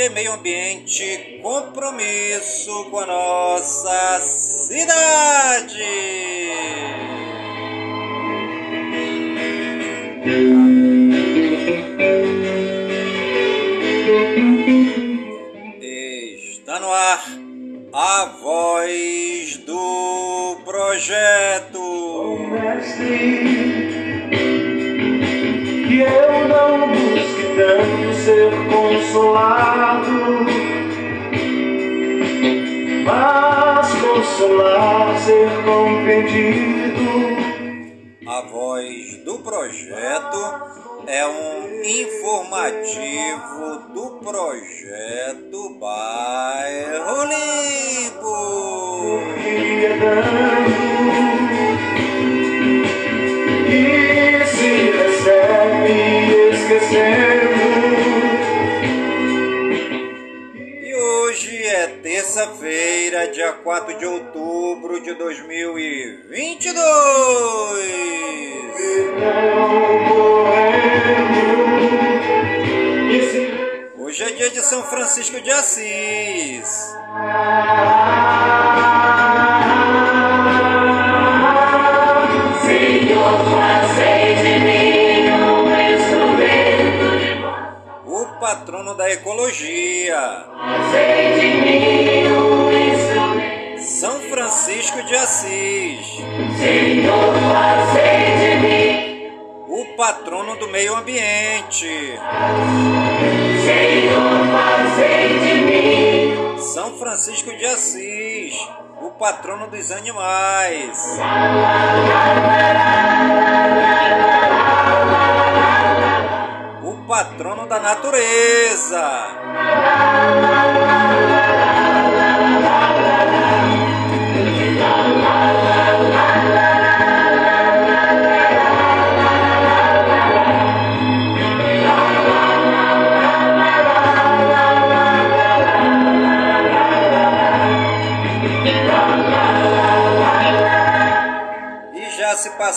E meio ambiente, compromisso com a nossa cidade. Está no ar a voz do projeto. mestre, que eu não busque tanto ser consolado, mas consolar, ser compreendido. A voz do projeto é um informativo do projeto Bairro Limpo. E se recebe esquecendo. Terça-feira, dia 4 de outubro de 2022. Hoje é dia de São Francisco de Assis. De mim um instrumento de patrono da ecologia. Francisco de Assis. Senhor, fazei de mim. O patrono do meio ambiente. Senhor, fazei de mim. São Francisco de Assis. O patrono dos animais. O patrono da natureza.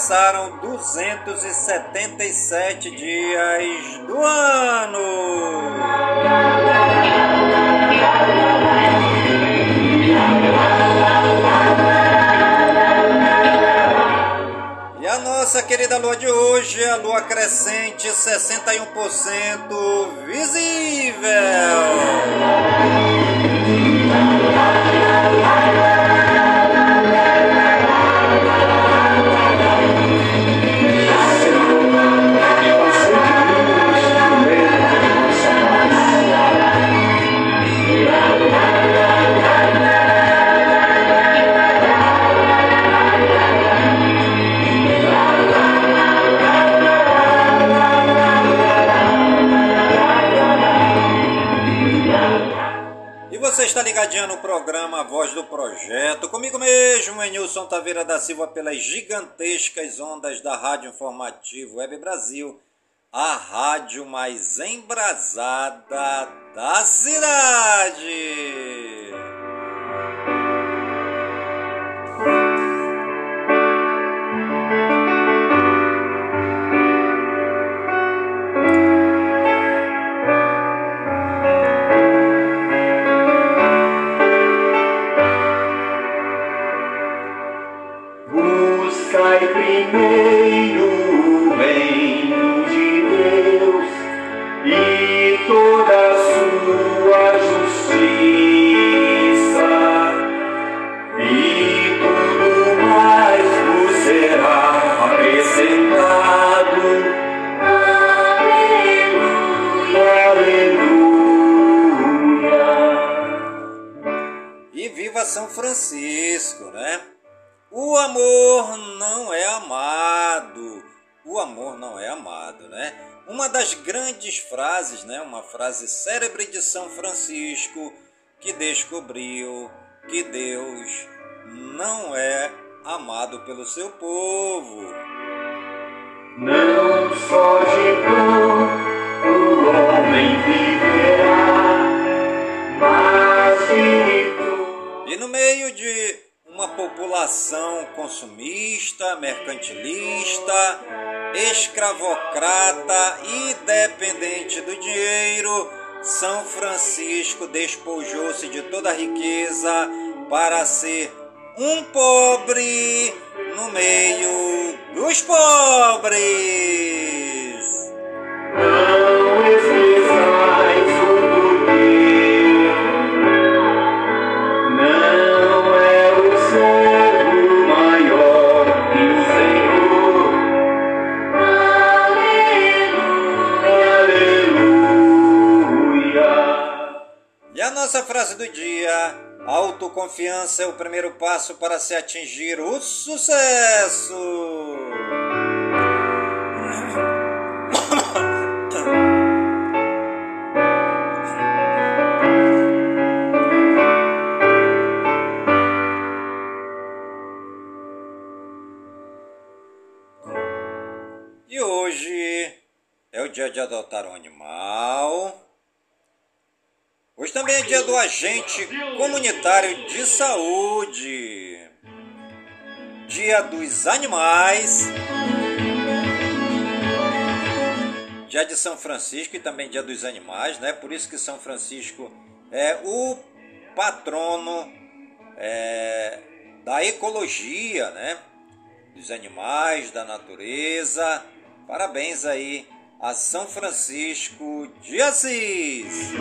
Passaram 277 dias do ano. E a nossa querida lua de hoje, a lua crescente 61% visível. Ligadinho no programa Voz do Projeto, comigo mesmo, Enilson Taveira da Silva, pelas gigantescas ondas da Rádio Informativo Web Brasil, a rádio mais embrasada da cidade. Viva São Francisco, né? O amor não é amado. O amor não é amado, né? Uma das grandes frases, né? Uma frase célebre de São Francisco que descobriu que Deus não é amado pelo seu povo. Não só de pão o homem viverá, mas de. E no meio de uma população consumista, mercantilista, escravocrata e dependente do dinheiro, São Francisco despojou-se de toda a riqueza para ser um pobre no meio dos pobres. Nossa frase do dia: autoconfiança é o primeiro passo para se atingir o sucesso. E hoje é o dia de adotar um animal. Também é dia do agente comunitário de saúde. Dia dos animais. Dia de São Francisco e também dia dos animais, né? Por isso que São Francisco é o patrono é, da ecologia, né? Dos animais, da natureza. Parabéns aí a São Francisco de Assis.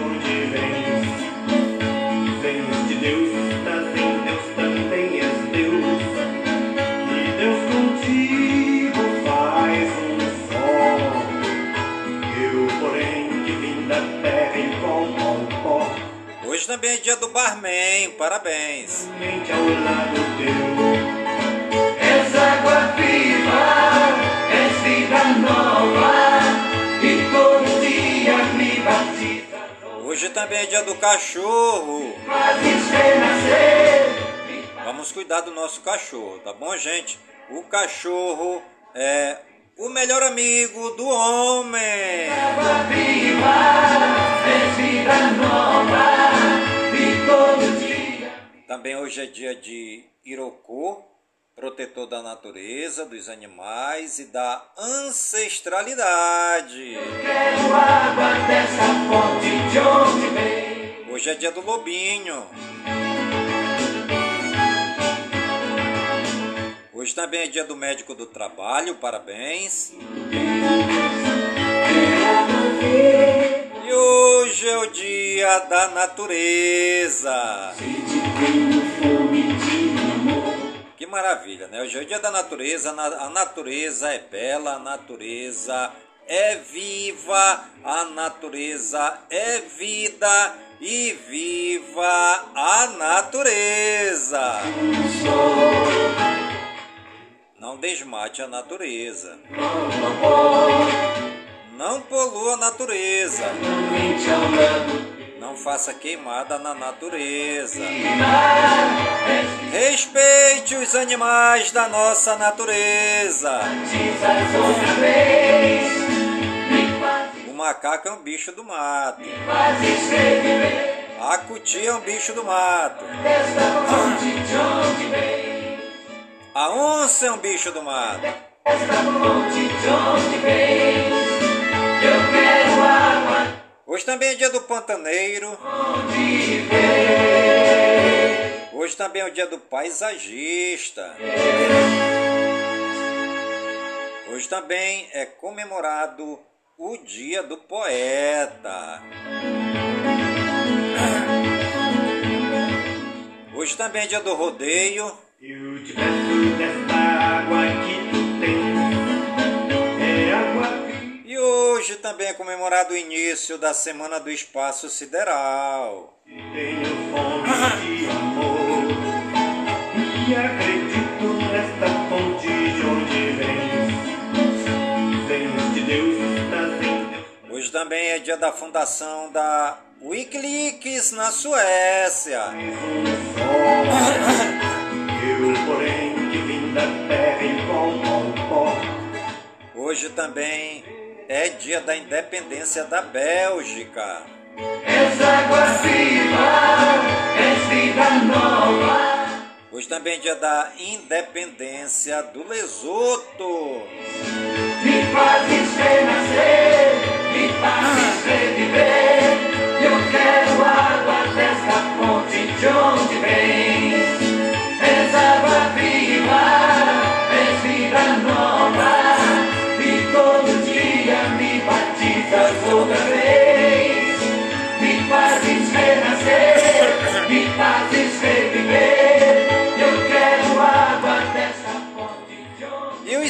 De Deus, estás em Deus, também és Deus. E Deus contigo faz um só. Eu, porém, que vim da terra ao pó, Hoje também é dia do barman, parabéns. mente ao lado teu. És água viva, és vida nova, e todo Hoje também é dia do cachorro. Vamos cuidar do nosso cachorro, tá bom, gente? O cachorro é o melhor amigo do homem. Também hoje é dia de Irocô, protetor da natureza, dos animais e da ancestralidade. Quero água dessa fonte de onde vem. Hoje é dia do lobinho. Hoje também é dia do médico do trabalho, parabéns. E hoje é o dia da natureza. Maravilha, né? Hoje é o dia da natureza, na- a natureza é bela, a natureza é viva, a natureza é vida e viva a natureza. Não desmate a natureza. Não polua a natureza. Não faça queimada na natureza. Respeite os animais da nossa natureza. O macaco é um bicho do mato. A cutia é um bicho do mato. A onça é um bicho do mato. Eu quero água Hoje também é dia do pantaneiro. Hoje também é o dia do paisagista. Hoje também é comemorado o Dia do Poeta. Hoje também é dia do rodeio. Eu te peço desta água que hoje também é comemorado o início da Semana do Espaço Sideral. tenho fome de amor. E acredito nesta fonte de onde de Deus. Hoje também é dia da fundação da Wikileaks na Suécia. Eu, porém, que vim da terra volto ao pó. Hoje também é dia da independência da Bélgica. És água viva, és vida nova. Hoje também é dia da independência do Lesoto. Me fazes renascer, me fazes reviver. Eu quero água desta fonte de onde vens.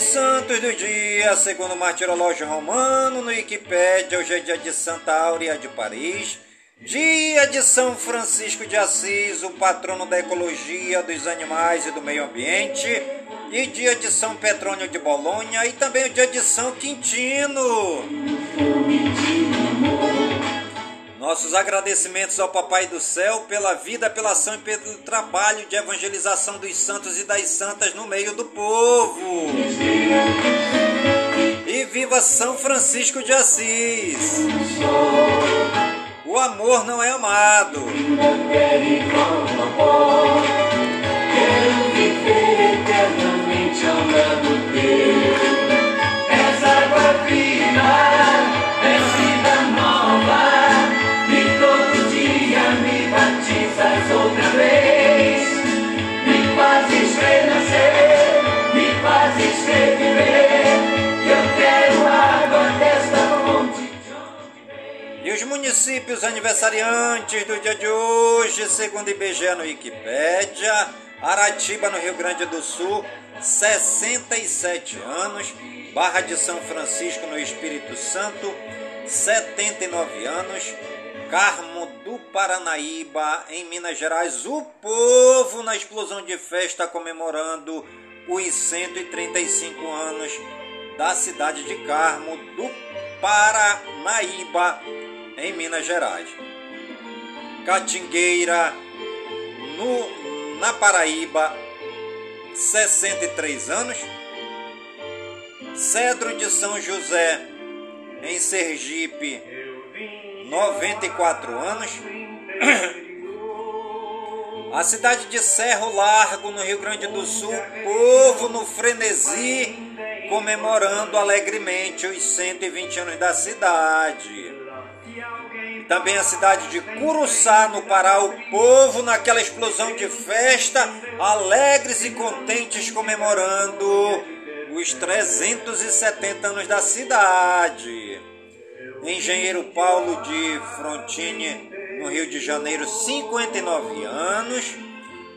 Santos do dia, segundo o martirológio romano, no Wikipédia, hoje é dia de Santa Áurea de Paris, dia de São Francisco de Assis, o patrono da ecologia, dos animais e do meio ambiente, e dia de São Petrônio de Bolonha, e também o dia de São Quintino. Nossos agradecimentos ao Papai do Céu pela vida, pela ação e pelo trabalho de evangelização dos santos e das santas no meio do povo. E viva São Francisco de Assis! O amor não é amado. Os municípios aniversariantes do dia de hoje, segundo IBGE no Wikipédia, Aratiba, no Rio Grande do Sul, 67 anos, Barra de São Francisco, no Espírito Santo, 79 anos, Carmo do Paranaíba, em Minas Gerais, o povo na explosão de festa comemorando os 135 anos da cidade de Carmo do Paranaíba, em Minas Gerais. Catingueira, no, na Paraíba, 63 anos. Cedro de São José, em Sergipe, 94 anos. A cidade de Cerro Largo, no Rio Grande do Sul, povo no frenesi, comemorando alegremente os 120 anos da cidade. Também a cidade de Curuçá, no Pará, o povo naquela explosão de festa, alegres e contentes comemorando os 370 anos da cidade. Engenheiro Paulo de Frontini, no Rio de Janeiro, 59 anos.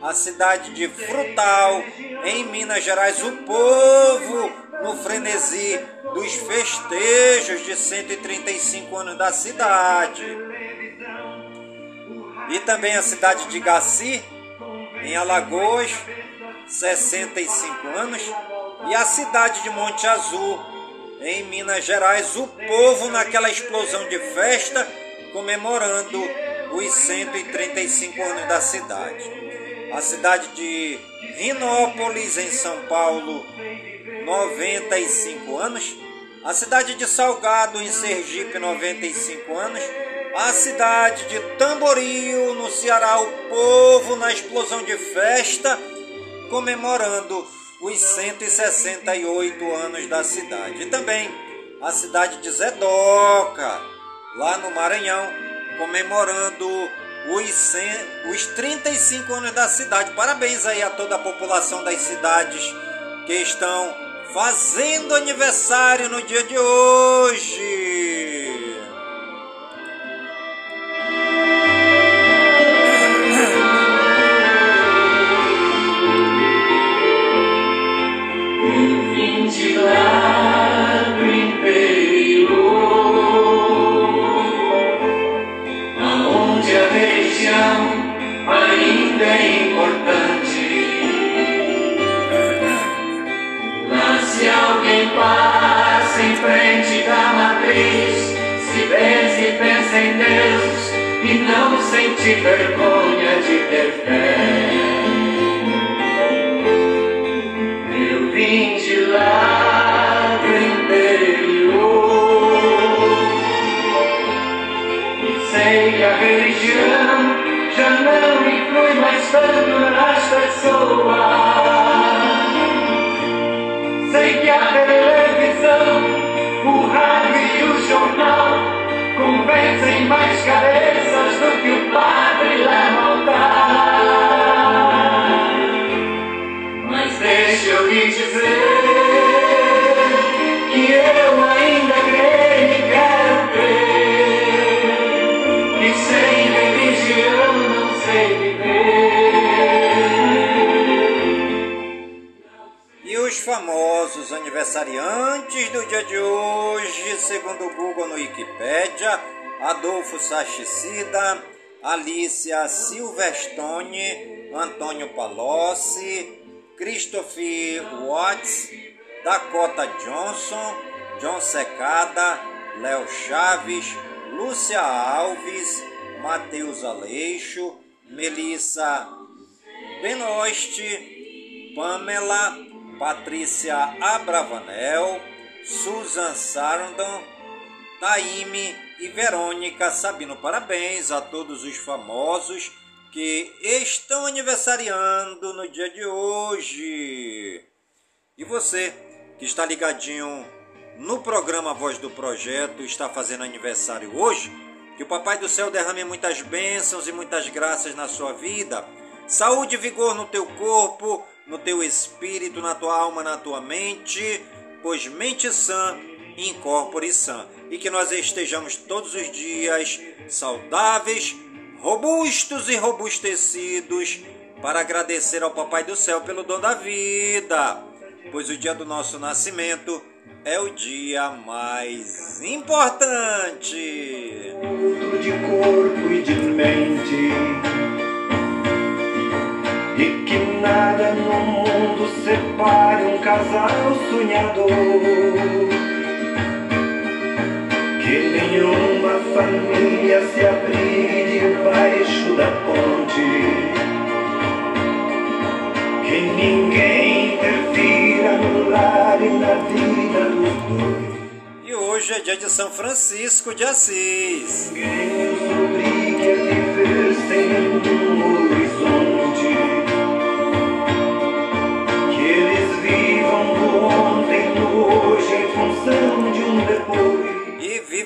A cidade de Frutal, em Minas Gerais, o povo no frenesi dos festejos de 135 anos da cidade. E também a cidade de Gaci, em Alagoas, 65 anos. E a cidade de Monte Azul, em Minas Gerais, o povo naquela explosão de festa comemorando os 135 anos da cidade. A cidade de Rinópolis, em São Paulo, 95 anos. A cidade de Salgado, em Sergipe, 95 anos. A cidade de Tamboril, no Ceará, o povo na explosão de festa, comemorando os 168 anos da cidade. E também a cidade de Zedoca, lá no Maranhão, comemorando os, 100, os 35 anos da cidade. Parabéns aí a toda a população das cidades que estão fazendo aniversário no dia de hoje. Vergonha de ter fé. Eu vim de lá do interior e sei a religião já não inclui mais tanto nas pessoas. Sei que a televisão, o rádio e o jornal convencem mais cabeças do que o padre leva. Adolfo Sachicida, Alicia Silverstone, Antônio Palocci, Christopher Watts, Dakota Johnson, John Secada, Léo Chaves, Lúcia Alves, Matheus Aleixo, Melissa Benoist, Pamela, Patrícia Abravanel, Susan Sarandon, Taime e Verônica Sabino. Parabéns a todos os famosos que estão aniversariando no dia de hoje. E você que está ligadinho no programa Voz do Projeto, está fazendo aniversário hoje, que o Papai do Céu derrame muitas bênçãos e muitas graças na sua vida. Saúde e vigor no teu corpo, no teu espírito, na tua alma, na tua mente, pois mente sã incorpore sã. E que nós estejamos todos os dias saudáveis, robustos e robustecidos para agradecer ao Papai do Céu pelo dom da vida, pois o dia do nosso nascimento é o dia mais importante. De corpo e de mente, e que nada no mundo separe um casal sonhador. Que nenhuma família se abrigue debaixo da ponte. Que ninguém interfira no lar e na vida dos dois. E hoje é dia de São Francisco de Assis. Ninguém os obrigue a viver sem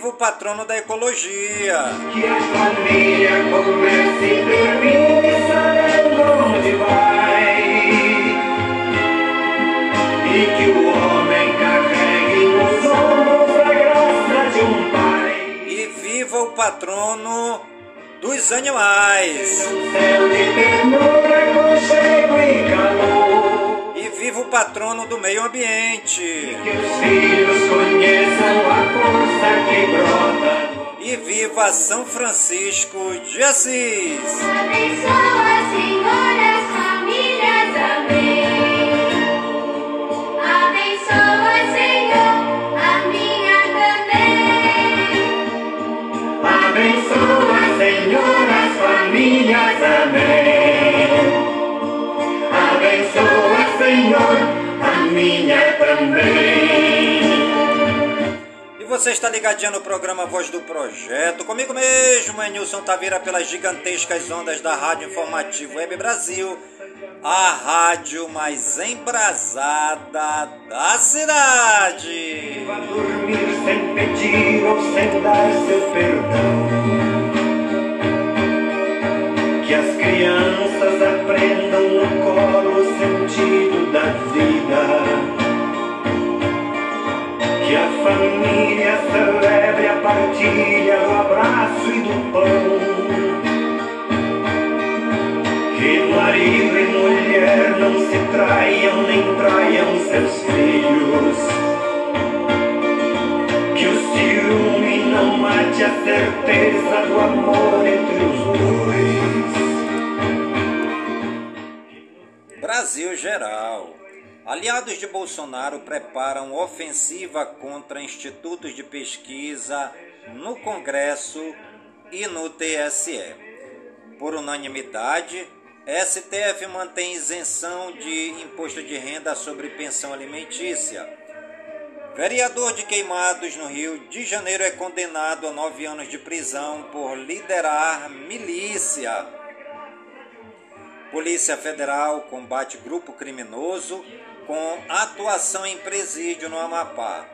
O patrono da ecologia. Que a família comece e termine sabendo onde vai. E que o homem carregue nos ombros a graça de um pai. E viva o patrono dos animais. Um céu de ternura, conchego e calor. E viva o patrono do meio ambiente. Que os filhos conheçam a força que brota. E viva São Francisco de Assis. Abençoa, Senhor, você está ligadinho no programa Voz do Projeto. Comigo mesmo, é Nilson Taveira, pelas gigantescas ondas da Rádio Informativo Web Brasil. A rádio mais embrasada da cidade. Vá dormir sem pedir ou seu perdão. Que as crianças aprendam no colo o sentido da vida. Que a família celebre a partilha do abraço e do pão. Que marido e mulher não se traiam nem traiam seus filhos. Que o ciúme não mate a certeza do amor entre os dois. Brasil geral. Aliados de Bolsonaro preparam ofensiva contra institutos de pesquisa no Congresso e no TSE. Por unanimidade, STF mantém isenção de imposto de renda sobre pensão alimentícia. Vereador de Queimados, no Rio de Janeiro, é condenado a nove anos de prisão por liderar milícia. Polícia Federal combate grupo criminoso com atuação em presídio no Amapá.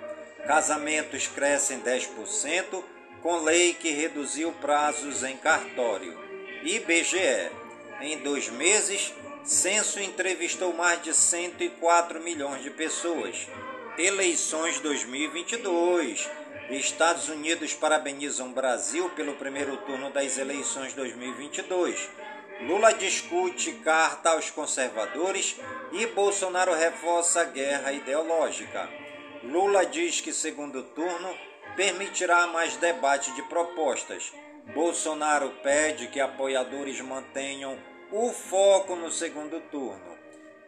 Casamentos crescem 10%, com lei que reduziu prazos em cartório. IBGE. Em dois meses, censo entrevistou mais de 104 milhões de pessoas. Eleições 2022. Estados Unidos parabenizam Brasil pelo primeiro turno das eleições 2022. Lula discute carta aos conservadores e Bolsonaro reforça a guerra ideológica. Lula diz que segundo turno permitirá mais debate de propostas. Bolsonaro pede que apoiadores mantenham o foco no segundo turno.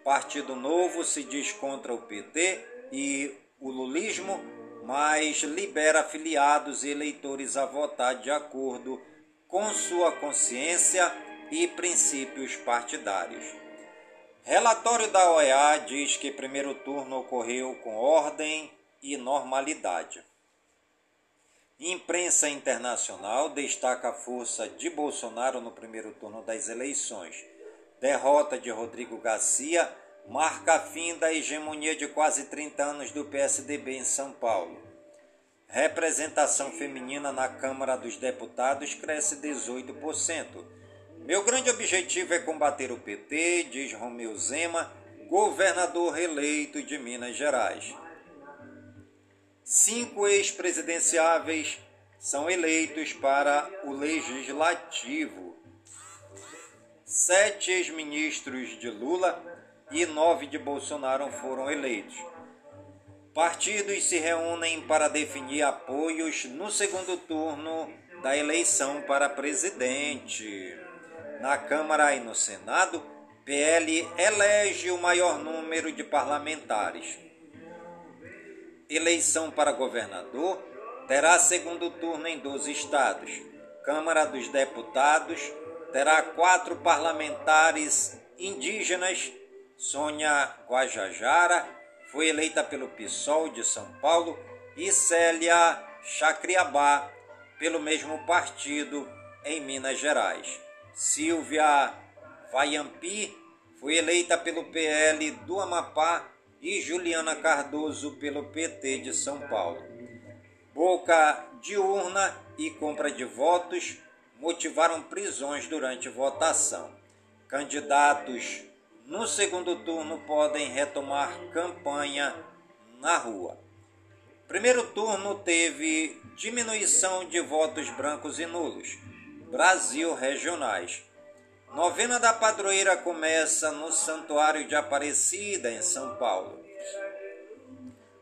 Partido Novo se diz contra o PT e o lulismo, mas libera afiliados e eleitores a votar de acordo com sua consciência e princípios partidários. Relatório da OEA diz que primeiro turno ocorreu com ordem e normalidade. Imprensa internacional destaca a força de Bolsonaro no primeiro turno das eleições. Derrota de Rodrigo Garcia marca fim da hegemonia de quase 30 anos do PSDB em São Paulo. Representação feminina na Câmara dos Deputados cresce 18%. Meu grande objetivo é combater o PT, diz Romeu Zema, governador reeleito de Minas Gerais. Cinco ex-presidenciáveis são eleitos para o legislativo. Sete ex-ministros de Lula e nove de Bolsonaro foram eleitos. Partidos se reúnem para definir apoios no segundo turno da eleição para presidente. Na Câmara e no Senado, PL elege o maior número de parlamentares. Eleição para governador terá segundo turno em 12 estados. Câmara dos Deputados terá quatro parlamentares indígenas. Sônia Guajajara foi eleita pelo PSOL de São Paulo e Célia Chacriabá pelo mesmo partido em Minas Gerais. Silvia Vaiampi foi eleita pelo PL do Amapá e Juliana Cardoso pelo PT de São Paulo. Boca de urna e compra de votos motivaram prisões durante votação. Candidatos no segundo turno podem retomar campanha na rua. Primeiro turno teve diminuição de votos brancos e nulos. Brasil regionais. Novena da Padroeira começa no Santuário de Aparecida, em São Paulo.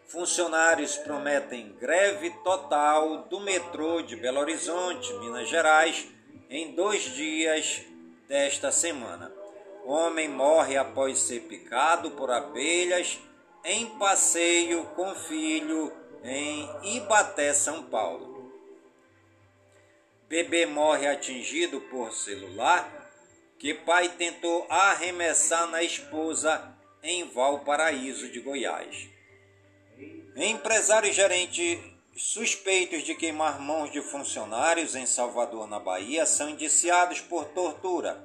Funcionários prometem greve total do metrô de Belo Horizonte, Minas Gerais, em dois dias desta semana. Homem morre após ser picado por abelhas em passeio com filho em Ibaté, São Paulo. Bebê morre atingido por celular que pai tentou arremessar na esposa em Valparaíso de Goiás. Empresário e gerente suspeitos de queimar mãos de funcionários em Salvador, na Bahia, são indiciados por tortura.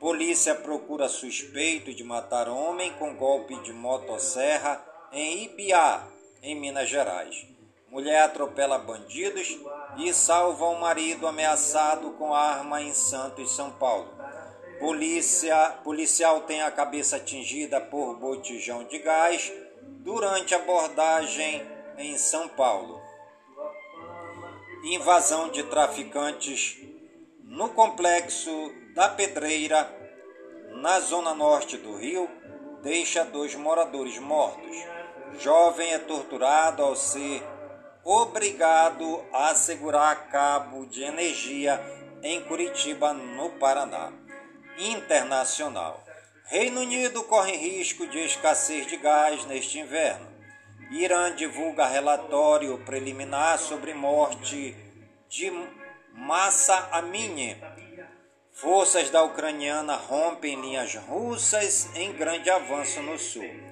Polícia procura suspeito de matar homem com golpe de motosserra em Ibiá, em Minas Gerais. Mulher atropela bandidos e salva o marido ameaçado com arma em Santos, São Paulo. Polícia, policial tem a cabeça atingida por botijão de gás durante abordagem em São Paulo. Invasão de traficantes no complexo da Pedreira, na zona norte do Rio, deixa dois moradores mortos. Jovem é torturado ao ser obrigado a segurar cabo de energia em Curitiba, no Paraná. Internacional. Reino Unido corre risco de escassez de gás neste inverno. Irã divulga relatório preliminar sobre morte de Massa Amini. Forças da ucraniana rompem linhas russas em grande avanço no sul.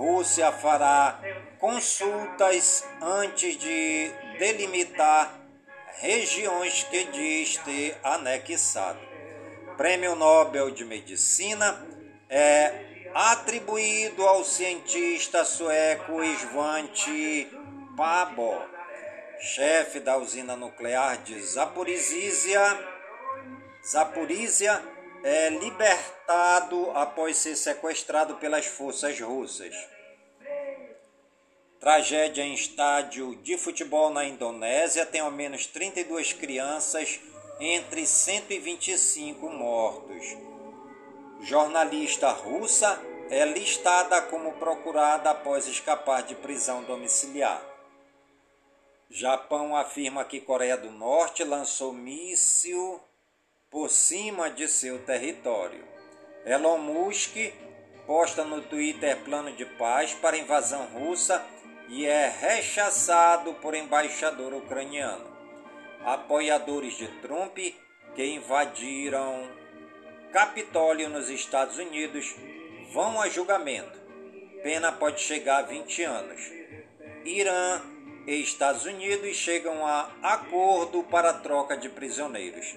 Rússia fará consultas antes de delimitar regiões que diz ter anexado. Prêmio Nobel de Medicina é atribuído ao cientista sueco Svante Pabo, chefe da usina nuclear de Zaporizhia. Zaporizhia é libertado após ser sequestrado pelas forças russas. Tragédia em estádio de futebol na Indonésia tem ao menos 32 crianças entre 125 mortos. Jornalista russa é listada como procurada após escapar de prisão domiciliar. Japão afirma que Coreia do Norte lançou míssil por cima de seu território. Elon Musk posta no Twitter plano de paz para invasão russa e é rechaçado por embaixador ucraniano. Apoiadores de Trump que invadiram Capitólio nos Estados Unidos vão a julgamento. Pena pode chegar a 20 anos. Irã e Estados Unidos chegam a acordo para troca de prisioneiros.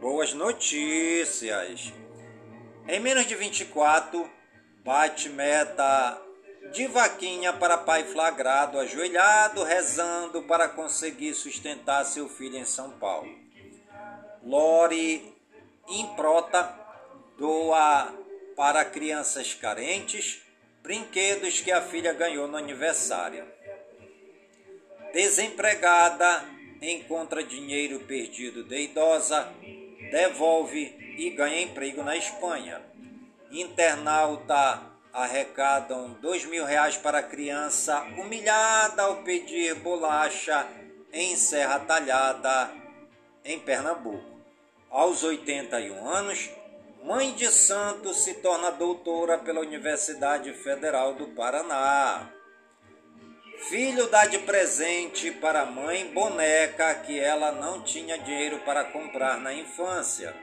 Boas notícias! Em menos de 24, bate meta de vaquinha para pai flagrado, ajoelhado, rezando para conseguir sustentar seu filho em São Paulo. Lore Improta doa para crianças carentes brinquedos que a filha ganhou no aniversário. Desempregada encontra dinheiro perdido de idosa, devolve e ganha emprego na Espanha. Internauta arrecadam dois mil reais para criança humilhada ao pedir bolacha em Serra Talhada, em Pernambuco. Aos 81 anos, mãe de santo se torna doutora pela Universidade Federal do Paraná. Filho dá de presente para a mãe boneca que ela não tinha dinheiro para comprar na infância.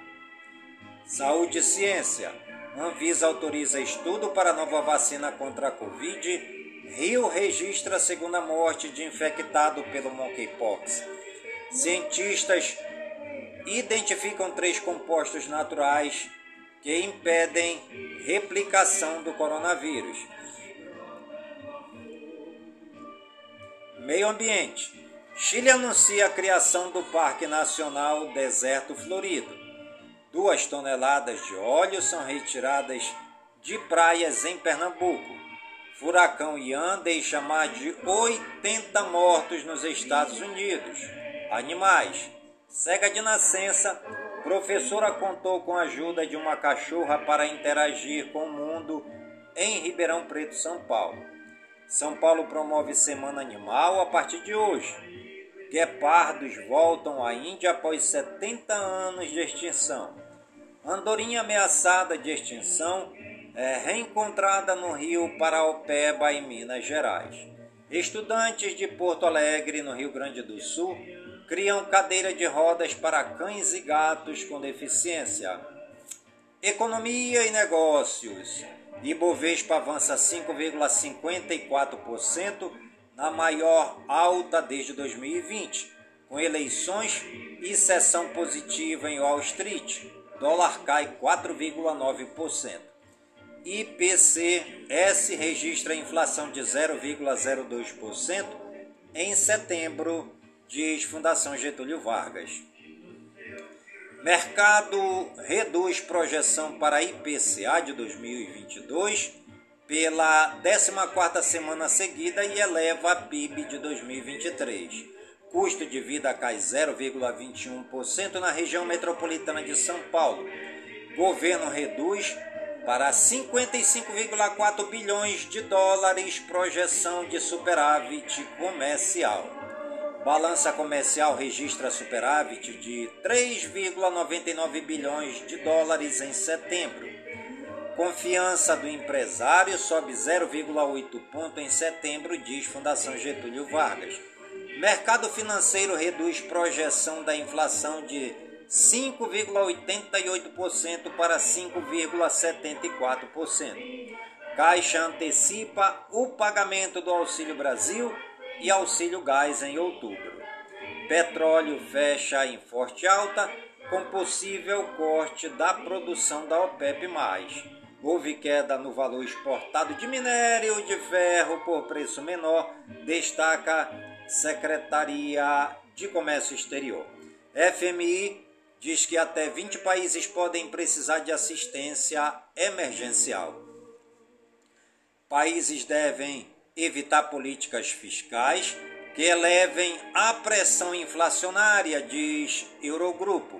Saúde e ciência. Anvisa autoriza estudo para nova vacina contra a Covid. Rio registra a segunda morte de infectado pelo monkeypox. Cientistas identificam três compostos naturais que impedem replicação do coronavírus. Meio Ambiente. Chile anuncia a criação do Parque Nacional Deserto Florido. Duas toneladas de óleo são retiradas de praias em Pernambuco. Furacão Ian deixa mais de 80 mortos nos Estados Unidos. Animais. Cega de nascença, professora contou com a ajuda de uma cachorra para interagir com o mundo em Ribeirão Preto, São Paulo. São Paulo promove Semana Animal a partir de hoje. Guepardos voltam à Índia após 70 anos de extinção. Andorinha ameaçada de extinção é reencontrada no rio Paraopeba, em Minas Gerais. Estudantes de Porto Alegre, no Rio Grande do Sul, criam cadeira de rodas para cães e gatos com deficiência. Economia e negócios. Ibovespa avança 5,54%, na maior alta desde 2020, com eleições e sessão positiva em Wall Street. Dólar cai 4,9%. IPCS registra inflação de 0,02% em setembro, diz Fundação Getúlio Vargas. Mercado reduz projeção para IPCA de 2022 pela 14ª semana seguida e eleva a PIB de 2023. Custo de vida cai 0,21% na região metropolitana de São Paulo. Governo reduz para 55,4 bilhões de dólares, projeção de superávit comercial. Balança comercial registra superávit de 3,99 bilhões de dólares em setembro. Confiança do empresário sobe 0,8 ponto em setembro, diz Fundação Getúlio Vargas. Mercado financeiro reduz projeção da inflação de 5,88% para 5,74%. Caixa antecipa o pagamento do Auxílio Brasil e Auxílio Gás em outubro. Petróleo fecha em forte alta com possível corte da produção da OPEP+. Houve queda no valor exportado de minério de ferro por preço menor, destaca Secretaria de Comércio Exterior. FMI diz que até 20 países podem precisar de assistência emergencial. Países devem evitar políticas fiscais que elevem a pressão inflacionária, diz Eurogrupo.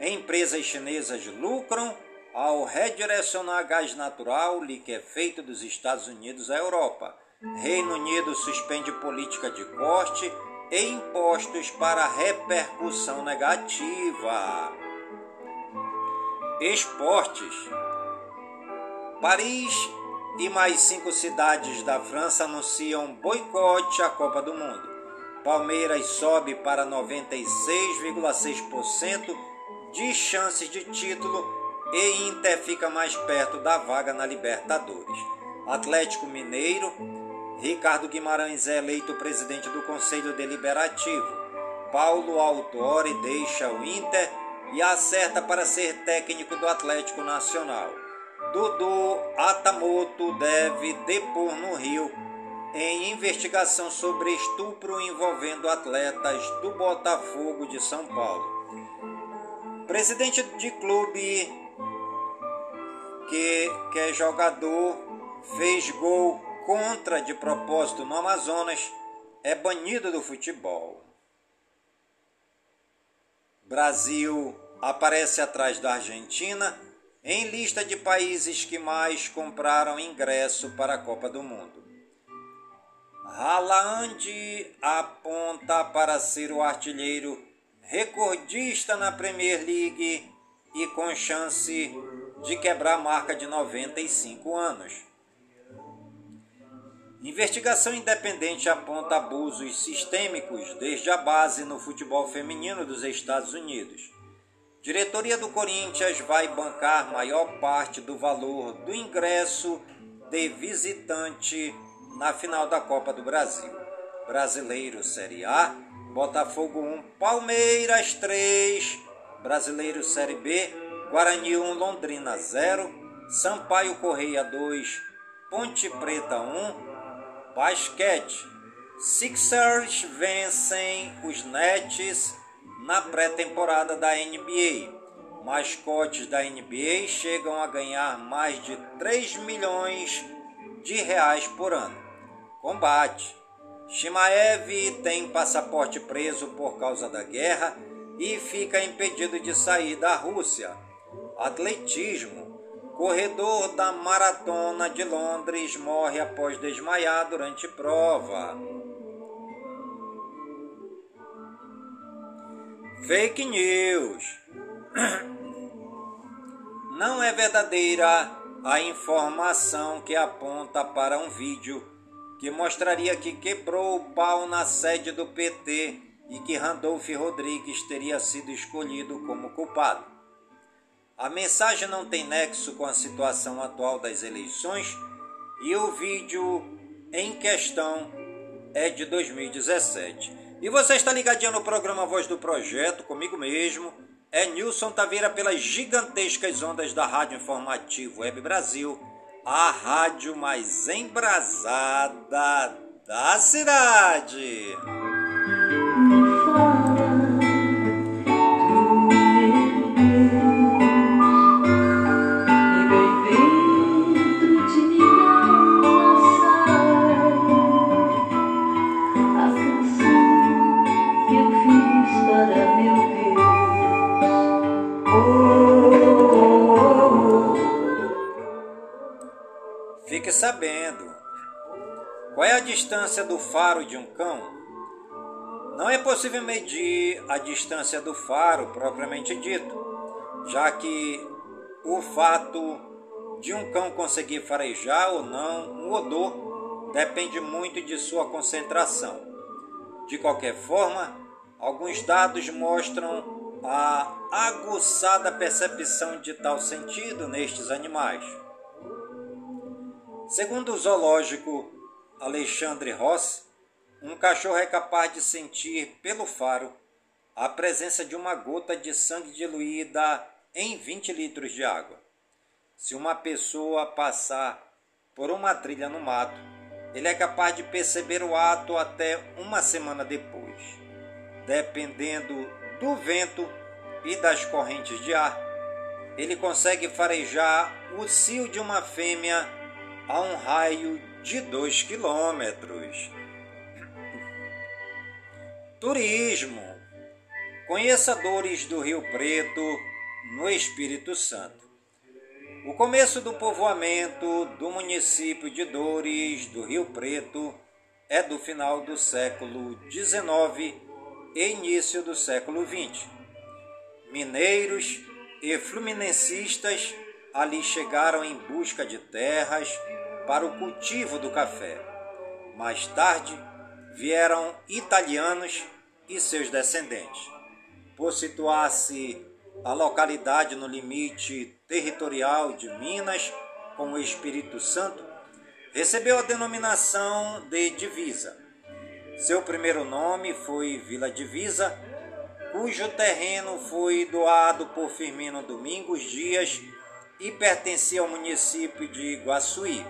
Empresas chinesas lucram ao redirecionar gás natural liquefeito dos Estados Unidos à Europa. Reino Unido suspende política de corte e impostos para repercussão negativa. Esportes. Paris e mais cinco cidades da França anunciam boicote à Copa do Mundo. Palmeiras sobe para 96,6% de chances de título e Inter fica mais perto da vaga na Libertadores. Atlético Mineiro, Ricardo Guimarães é eleito presidente do Conselho Deliberativo. Paulo Autori deixa o Inter e acerta para ser técnico do Atlético Nacional. Dudu Atamoto deve depor no Rio em investigação sobre estupro envolvendo atletas do Botafogo de São Paulo. Presidente de clube que, que é jogador fez gol contra de propósito no Amazonas é banido do futebol. Brasil aparece atrás da Argentina em lista de países que mais compraram ingresso para a Copa do Mundo. Haaland aponta para ser o artilheiro recordista na Premier League e com chance de quebrar a marca de 95 anos. Investigação independente aponta abusos sistêmicos desde a base no futebol feminino dos Estados Unidos. Diretoria do Corinthians vai bancar maior parte do valor do ingresso de visitante na final da Copa do Brasil. Brasileiro Série A, Botafogo 1, Palmeiras 3, Brasileiro Série B, Guarani 1, Londrina 0, Sampaio Correia 2, Ponte Preta 1, Basquete. Sixers vencem os Nets na pré-temporada da NBA. Mascotes da NBA chegam a ganhar mais de 3 milhões de reais por ano. Combate. Shimaev tem passaporte preso por causa da guerra e fica impedido de sair da Rússia. Atletismo. Corredor da Maratona de Londres morre após desmaiar durante prova. Fake news. Não é verdadeira a informação que aponta para um vídeo que mostraria que quebrou o pau na sede do PT e que Randolph Rodrigues teria sido escolhido como culpado. A mensagem não tem nexo com a situação atual das eleições e o vídeo em questão é de 2017. E você está ligadinho no programa Voz do Projeto, comigo mesmo, é Nilson Taveira pelas gigantescas ondas da Rádio Informativo Web Brasil, a rádio mais embrasada da cidade. Qual é a distância do faro de um cão? Não é possível medir a distância do faro propriamente dito, já que o fato de um cão conseguir farejar ou não um odor depende muito de sua concentração. De qualquer forma, alguns dados mostram a aguçada percepção de tal sentido nestes animais. Segundo o zoológico Alexandre Ross, um cachorro é capaz de sentir pelo faro a presença de uma gota de sangue diluída em 20 litros de água. Se uma pessoa passar por uma trilha no mato, ele é capaz de perceber o ato até uma semana depois. Dependendo do vento e das correntes de ar, ele consegue farejar o cio de uma fêmea a um raio de 2 quilômetros. Turismo. Conheça Dores do Rio Preto, no Espírito Santo. O começo do povoamento do município de Dores do Rio Preto é do final do século XIX e início do século XX. Mineiros e fluminencistas ali chegaram em busca de terras para o cultivo do café. Mais tarde, vieram italianos e seus descendentes. Por situar-se a localidade no limite territorial de Minas com o Espírito Santo, recebeu a denominação de Divisa. Seu primeiro nome foi Vila Divisa, cujo terreno foi doado por Firmino Domingos Dias e pertencia ao município de Guaçuí.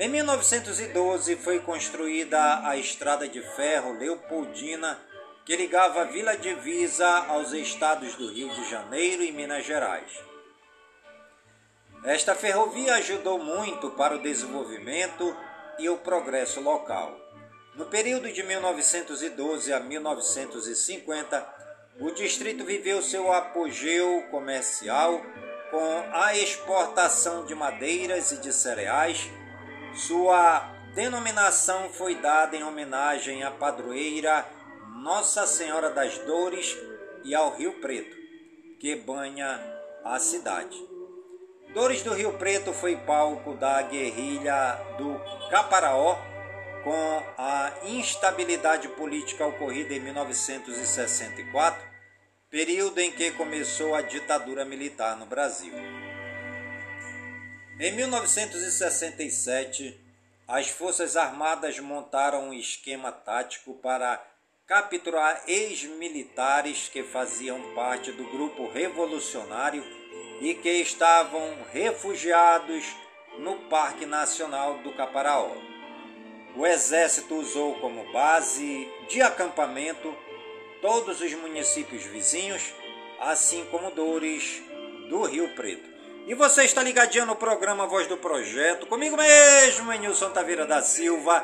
Em 1912 foi construída a estrada de ferro Leopoldina, que ligava a Vila Divisa aos estados do Rio de Janeiro e Minas Gerais. Esta ferrovia ajudou muito para o desenvolvimento e o progresso local. No período de 1912 a 1950, o distrito viveu seu apogeu comercial com a exportação de madeiras e de cereais sua denominação foi dada em homenagem à padroeira Nossa Senhora das Dores e ao Rio Preto, que banha a cidade. Dores do Rio Preto foi palco da guerrilha do Caparaó com a instabilidade política ocorrida em 1964, período em que começou a ditadura militar no Brasil. Em 1967, as Forças Armadas montaram um esquema tático para capturar ex-militares que faziam parte do grupo revolucionário e que estavam refugiados no Parque Nacional do Caparaó. O exército usou como base de acampamento todos os municípios vizinhos, assim como Dores do Rio Preto. E você está ligadinho no programa Voz do Projeto, comigo mesmo, Nilson Taveira da Silva,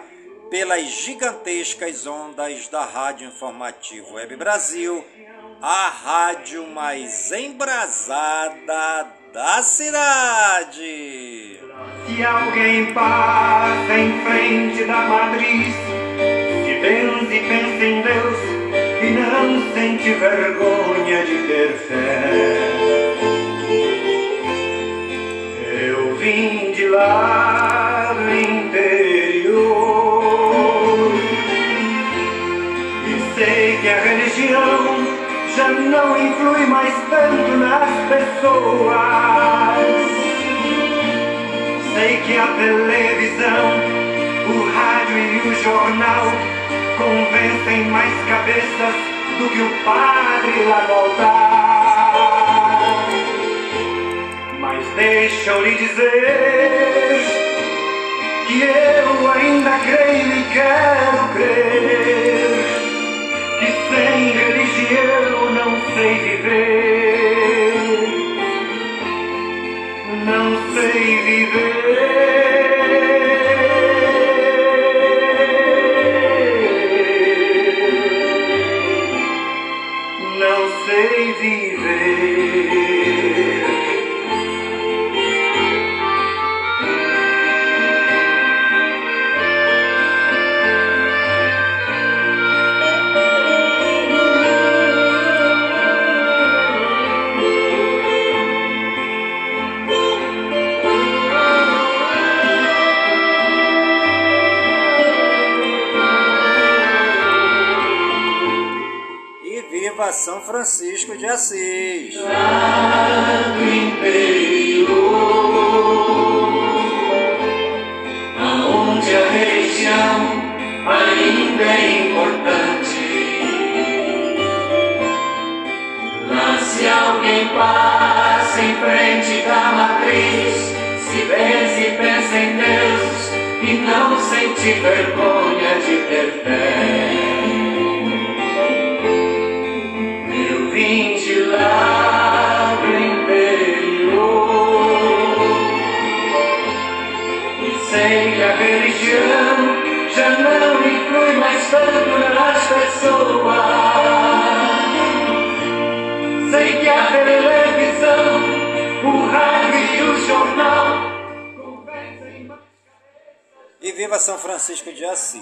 pelas gigantescas ondas da Rádio Informativo Web Brasil, a rádio mais embrasada da cidade. Se alguém passa em frente da matriz, se pensa e pensa em Deus e não sente vergonha de ter fé. De lá do interior e sei que a religião já não influi mais tanto nas pessoas. Sei que a televisão, o rádio e o jornal convencem mais cabeças do que o padre lá no altar. Deixa eu lhe dizer que eu ainda creio e quero crer que sem religião não sei viver, não sei viver, Francisco de Assis! Aonde a religião ainda é importante. Lá se alguém passa em frente da matriz, se vê e pensa em Deus e não sente vergonha de ter fé. Viva São Francisco de Assis!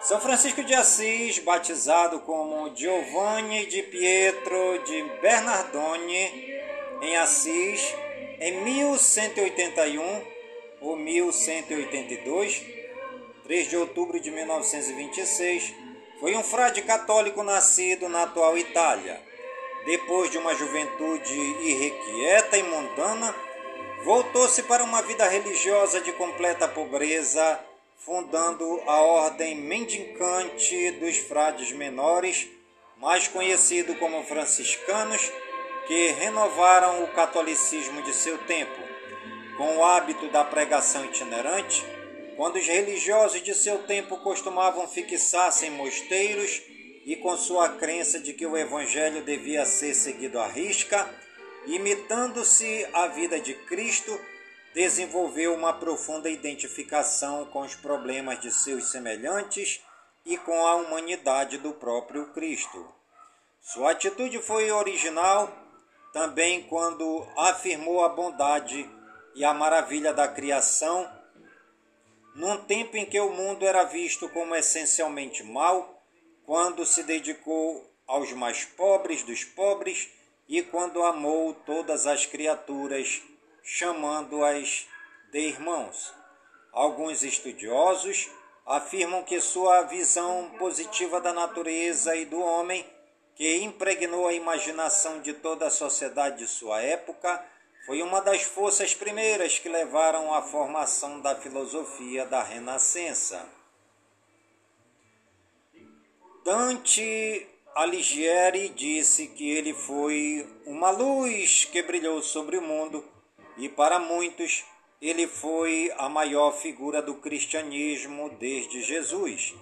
São Francisco de Assis, batizado como Giovanni di Pietro de Bernardone em Assis em 1181 ou 1182, 3 de outubro de 1926, foi um frade católico nascido na atual Itália. Depois de uma juventude irrequieta e mundana, voltou-se para uma vida religiosa de completa pobreza, fundando a ordem mendicante dos frades menores, mais conhecido como franciscanos, que renovaram o catolicismo de seu tempo. Com o hábito da pregação itinerante, quando os religiosos de seu tempo costumavam fixar-se em mosteiros e com sua crença de que o evangelho devia ser seguido à risca, imitando-se a vida de Cristo, desenvolveu uma profunda identificação com os problemas de seus semelhantes e com a humanidade do próprio Cristo. Sua atitude foi original também quando afirmou a bondade e a maravilha da criação, num tempo em que o mundo era visto como essencialmente mau, quando se dedicou aos mais pobres dos pobres e quando amou todas as criaturas, chamando-as de irmãos. Alguns estudiosos afirmam que sua visão positiva da natureza e do homem, que impregnou a imaginação de toda a sociedade de sua época, foi uma das forças primeiras que levaram à formação da filosofia da Renascença. Dante Alighieri disse que ele foi uma luz que brilhou sobre o mundo e para muitos ele foi a maior figura do cristianismo desde Jesus.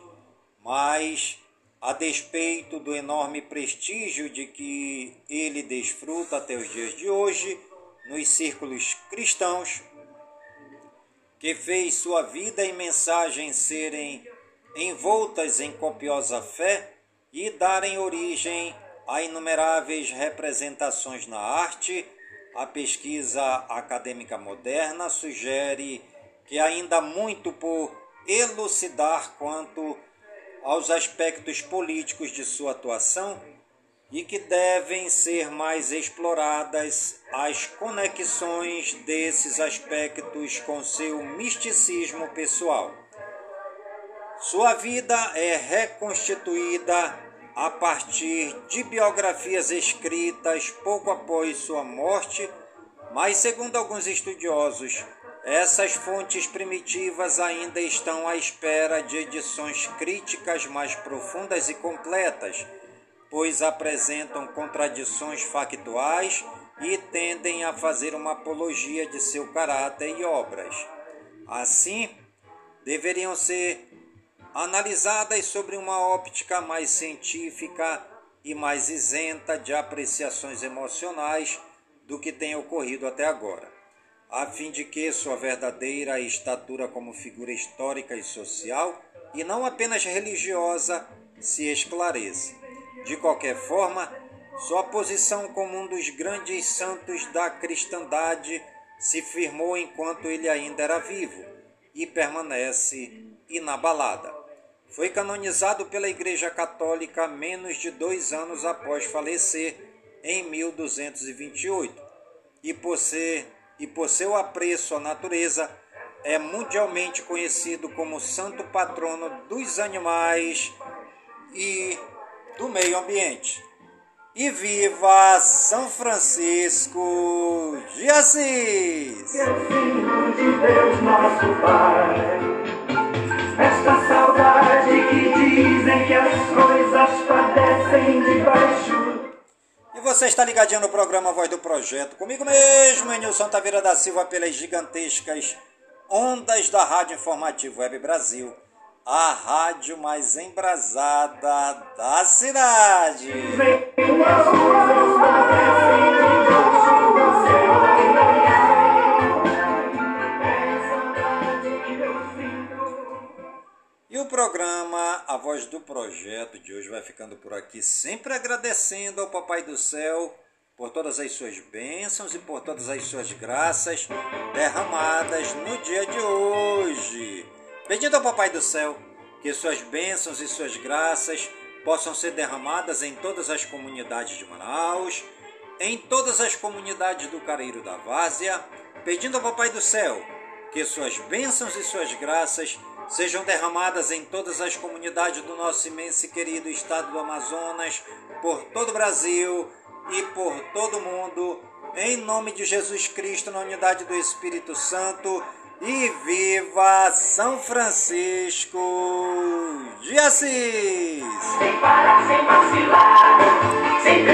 Mas, a despeito do enorme prestígio de que ele desfruta até os dias de hoje nos círculos cristãos, que fez sua vida e mensagem serem envoltas em copiosa fé, e darem origem a inumeráveis representações na arte, a pesquisa acadêmica moderna sugere que ainda há muito por elucidar quanto aos aspectos políticos de sua atuação e que devem ser mais exploradas as conexões desses aspectos com seu misticismo pessoal. Sua vida é reconstituída a partir de biografias escritas pouco após sua morte, mas, segundo alguns estudiosos, essas fontes primitivas ainda estão à espera de edições críticas mais profundas e completas, pois apresentam contradições factuais e tendem a fazer uma apologia de seu caráter e obras. Assim, deveriam ser analisadas sobre uma óptica mais científica e mais isenta de apreciações emocionais do que tem ocorrido até agora, a fim de que sua verdadeira estatura como figura histórica e social, e não apenas religiosa, se esclareça. De qualquer forma, sua posição como um dos grandes santos da cristandade se firmou enquanto ele ainda era vivo e permanece inabalada. Foi canonizado pela Igreja Católica menos de dois anos após falecer, em 1228, e por, ser, e por seu apreço à natureza, é mundialmente conhecido como santo patrono dos animais e do meio ambiente. E viva São Francisco de Assis! Filho de Deus, nosso Pai. Saudade que dizem que as coisas padecem debaixo. E você está ligadinho no programa Voz do Projeto, comigo mesmo, Nilson Taveira da Silva, pelas gigantescas ondas da Rádio Informativo Web Brasil, a rádio mais embrasada da cidade. Vem as coisas padecem o programa A Voz do Projeto de hoje vai ficando por aqui, sempre agradecendo ao Papai do Céu por todas as suas bênçãos e por todas as suas graças derramadas no dia de hoje. Pedindo ao Papai do Céu que suas bênçãos e suas graças possam ser derramadas em todas as comunidades de Manaus, em todas as comunidades do Careiro da Várzea, pedindo ao Papai do Céu que suas bênçãos e suas graças sejam derramadas em todas as comunidades do nosso imenso e querido estado do Amazonas, por todo o Brasil e por todo o mundo, em nome de Jesus Cristo, na unidade do Espírito Santo, e viva São Francisco de Assis! Sem parar, sem vacilar, sem